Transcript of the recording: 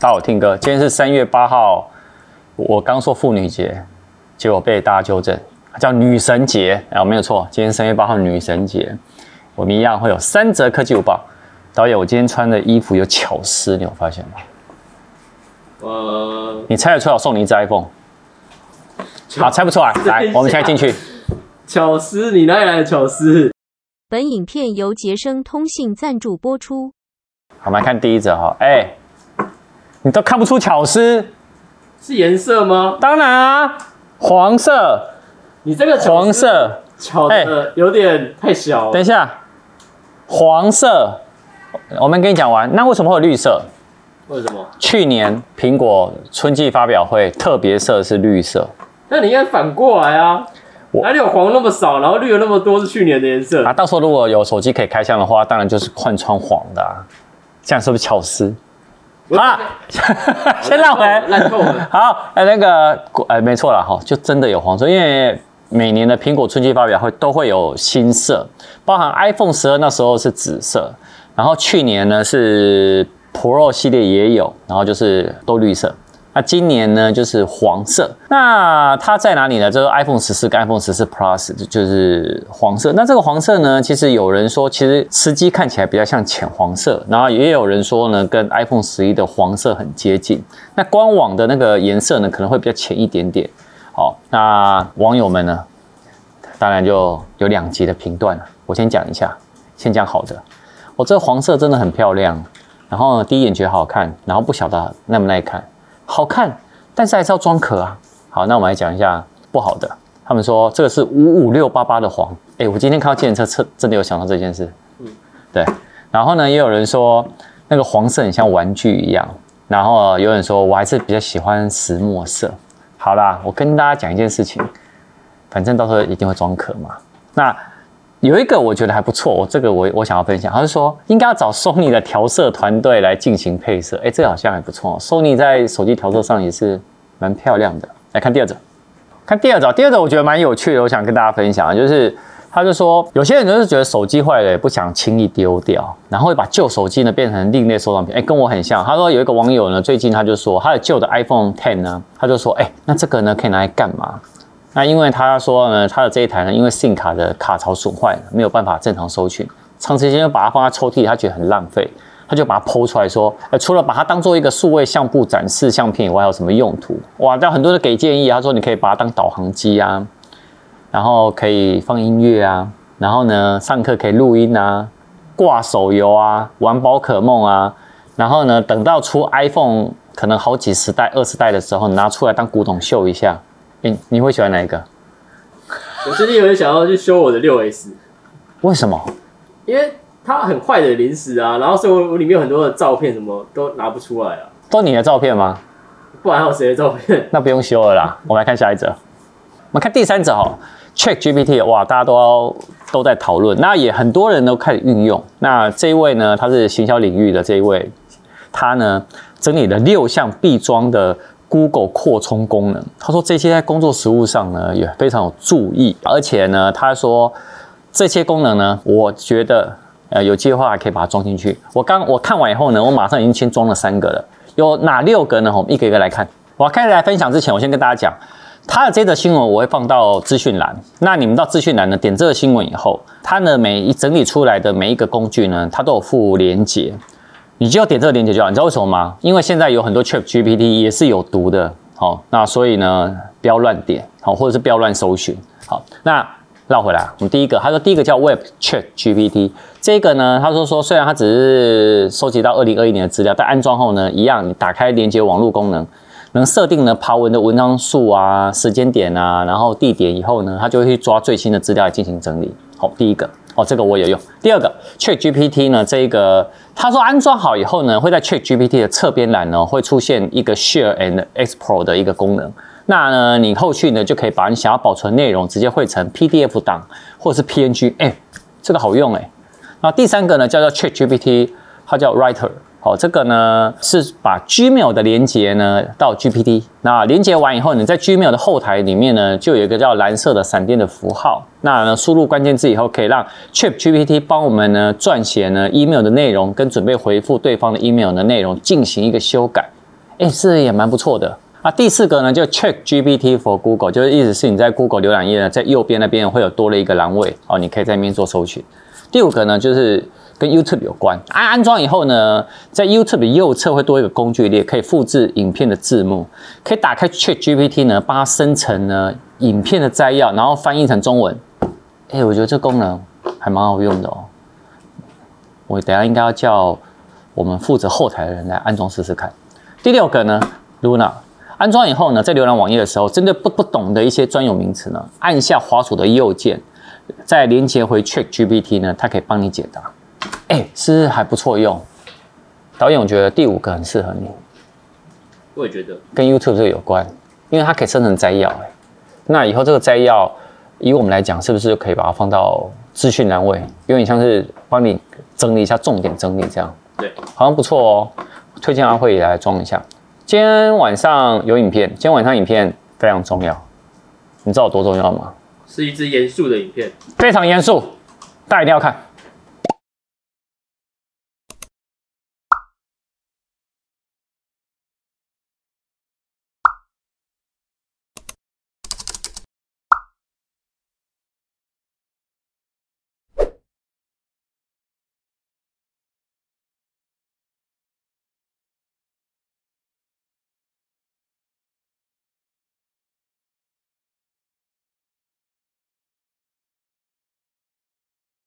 大家好，听歌。今天是三月八号，我刚说妇女节，结果被大家纠正，叫女神节。哎，没有错，今天三月八号女神节，我们一样会有三则科技午报。导演，我今天穿的衣服有巧思，你有发现吗？呃，你猜得出来，我送你一只 iPhone。好，猜不出来，来，我们现在进去。巧思，你哪里来的巧思？本影片由杰生通信赞助播出。好，我们来看第一则哈，哎。你都看不出巧思，是颜色吗？当然啊，黄色。你这个黄色巧的有点太小等一下，黄色，我们跟你讲完。那为什么会有绿色？为什么？去年苹果春季发表会特别色是绿色。那你应该反过来啊，哪里有黄那么少，然后绿有那么多是去年的颜色啊？到时候如果有手机可以开箱的话，当然就是换穿黄的啊。这样是不是巧思？好了，先绕回来。好，哎，那个，哎，没错了哈，就真的有黄色，因为每年的苹果春季发表会都会有新色，包含 iPhone 十二那时候是紫色，然后去年呢是 Pro 系列也有，然后就是都绿色。那今年呢，就是黄色。那它在哪里呢？就是 iPhone 十四跟 iPhone 十四 Plus 就是黄色。那这个黄色呢，其实有人说，其实实际看起来比较像浅黄色。然后也有人说呢，跟 iPhone 十一的黄色很接近。那官网的那个颜色呢，可能会比较浅一点点。好，那网友们呢，当然就有两极的评断了。我先讲一下，先讲好的。我这个黄色真的很漂亮，然后，第一眼觉得好看，然后不晓得耐不耐看。好看，但是还是要装壳啊。好，那我们来讲一下不好的。他们说这个是五五六八八的黄。哎、欸，我今天看到计程车车，真的有想到这件事。嗯，对。然后呢，也有人说那个黄色很像玩具一样。然后有人说我还是比较喜欢石墨色。好啦，我跟大家讲一件事情，反正到时候一定会装壳嘛。那。有一个我觉得还不错，我这个我我想要分享，他是说应该要找 Sony 的调色团队来进行配色，哎，这个好像还不错，Sony 在手机调色上也是蛮漂亮的。来看第二则，看第二则，第二则我觉得蛮有趣的，我想跟大家分享，就是他就说有些人就是觉得手机坏了也不想轻易丢掉，然后会把旧手机呢变成另类收藏品，哎，跟我很像。他说有一个网友呢，最近他就说他的旧的 iPhone Ten 呢，他就说，哎，那这个呢可以拿来干嘛？那因为他说呢，他的这一台呢，因为 SIM 卡的卡槽损坏了，没有办法正常收取，长时间把它放在抽屉里，他觉得很浪费，他就把它剖出来说，呃，除了把它当做一个数位相簿展示相片以外，还有什么用途？哇，这样很多人给建议，他说你可以把它当导航机啊，然后可以放音乐啊，然后呢，上课可以录音啊，挂手游啊，玩宝可梦啊，然后呢，等到出 iPhone 可能好几十代、二十代的时候，拿出来当古董秀一下。你你会喜欢哪一个？我最近有点想要去修我的六 S，为什么？因为它很坏的临时啊，然后所以我我里面有很多的照片，什么都拿不出来啊。都你的照片吗？不然还有谁的照片？那不用修了啦。我们来看下一则，我们看第三则哈 Check GPT，哇，大家都要都在讨论，那也很多人都开始运用。那这一位呢，他是行销领域的这一位，他呢整理了六项必装的。Google 扩充功能，他说这些在工作实务上呢也非常有注意，而且呢，他说这些功能呢，我觉得呃有计划可以把它装进去。我刚我看完以后呢，我马上已经先装了三个了，有哪六个呢？我们一个一个来看。我开始来分享之前，我先跟大家讲，他的这则新闻我会放到资讯栏，那你们到资讯栏呢点这个新闻以后，它呢每一整理出来的每一个工具呢，它都有附连结。你就要点这个链接就好，你知道为什么吗？因为现在有很多 ChatGPT 也是有毒的，好，那所以呢，不要乱点，好，或者是不要乱搜寻，好，那绕回来，我们第一个，他说第一个叫 Web ChatGPT，这个呢，他说说虽然它只是收集到二零二一年的资料，但安装后呢，一样，你打开连接网络功能，能设定呢爬文的文章数啊、时间点啊，然后地点以后呢，它就会去抓最新的资料来进行整理，好，第一个。哦，这个我有用。第二个，ChatGPT 呢，这一个他说安装好以后呢，会在 ChatGPT 的侧边栏呢，会出现一个 Share and Export 的一个功能。那呢，你后续呢就可以把你想要保存内容直接汇成 PDF 档或是 PNG。哎，这个好用哎。那第三个呢，叫做 ChatGPT，它叫 Writer。好，这个呢是把 Gmail 的连接呢到 GPT，那连接完以后，你在 Gmail 的后台里面呢，就有一个叫蓝色的闪电的符号。那呢，输入关键字以后，可以让 ChatGPT 帮我们呢撰写呢 email 的内容，跟准备回复对方的 email 的内容进行一个修改。哎，是也蛮不错的啊。第四个呢，就 Check GPT for Google，就是意思是你在 Google 浏览页呢，在右边那边会有多了一个栏位哦，你可以在那边做搜寻。第五个呢，就是跟 YouTube 有关，安安装以后呢，在 YouTube 的右侧会多一个工具列，可以复制影片的字幕，可以打开 Check GPT 呢，帮它生成呢影片的摘要，然后翻译成中文。哎，我觉得这功能还蛮好用的哦。我等下应该要叫我们负责后台的人来安装试试看。第六个呢，Luna 安装以后呢，在浏览网页的时候，针对不不懂的一些专有名词呢，按下滑鼠的右键，再连接回 ChatGPT 呢，它可以帮你解答。哎，是不是还不错用？导演，我觉得第五个很适合你。我也觉得跟 YouTube 这个有关，因为它可以生成摘要。哎，那以后这个摘要，以我们来讲，是不是就可以把它放到资讯栏位？有点像是帮你整理一下重点，整理这样。对，好像不错哦。推荐阿慧也来装一下。今天晚上有影片，今天晚上影片非常重要，你知道有多重要吗？是一支严肃的影片，非常严肃，大家一定要看。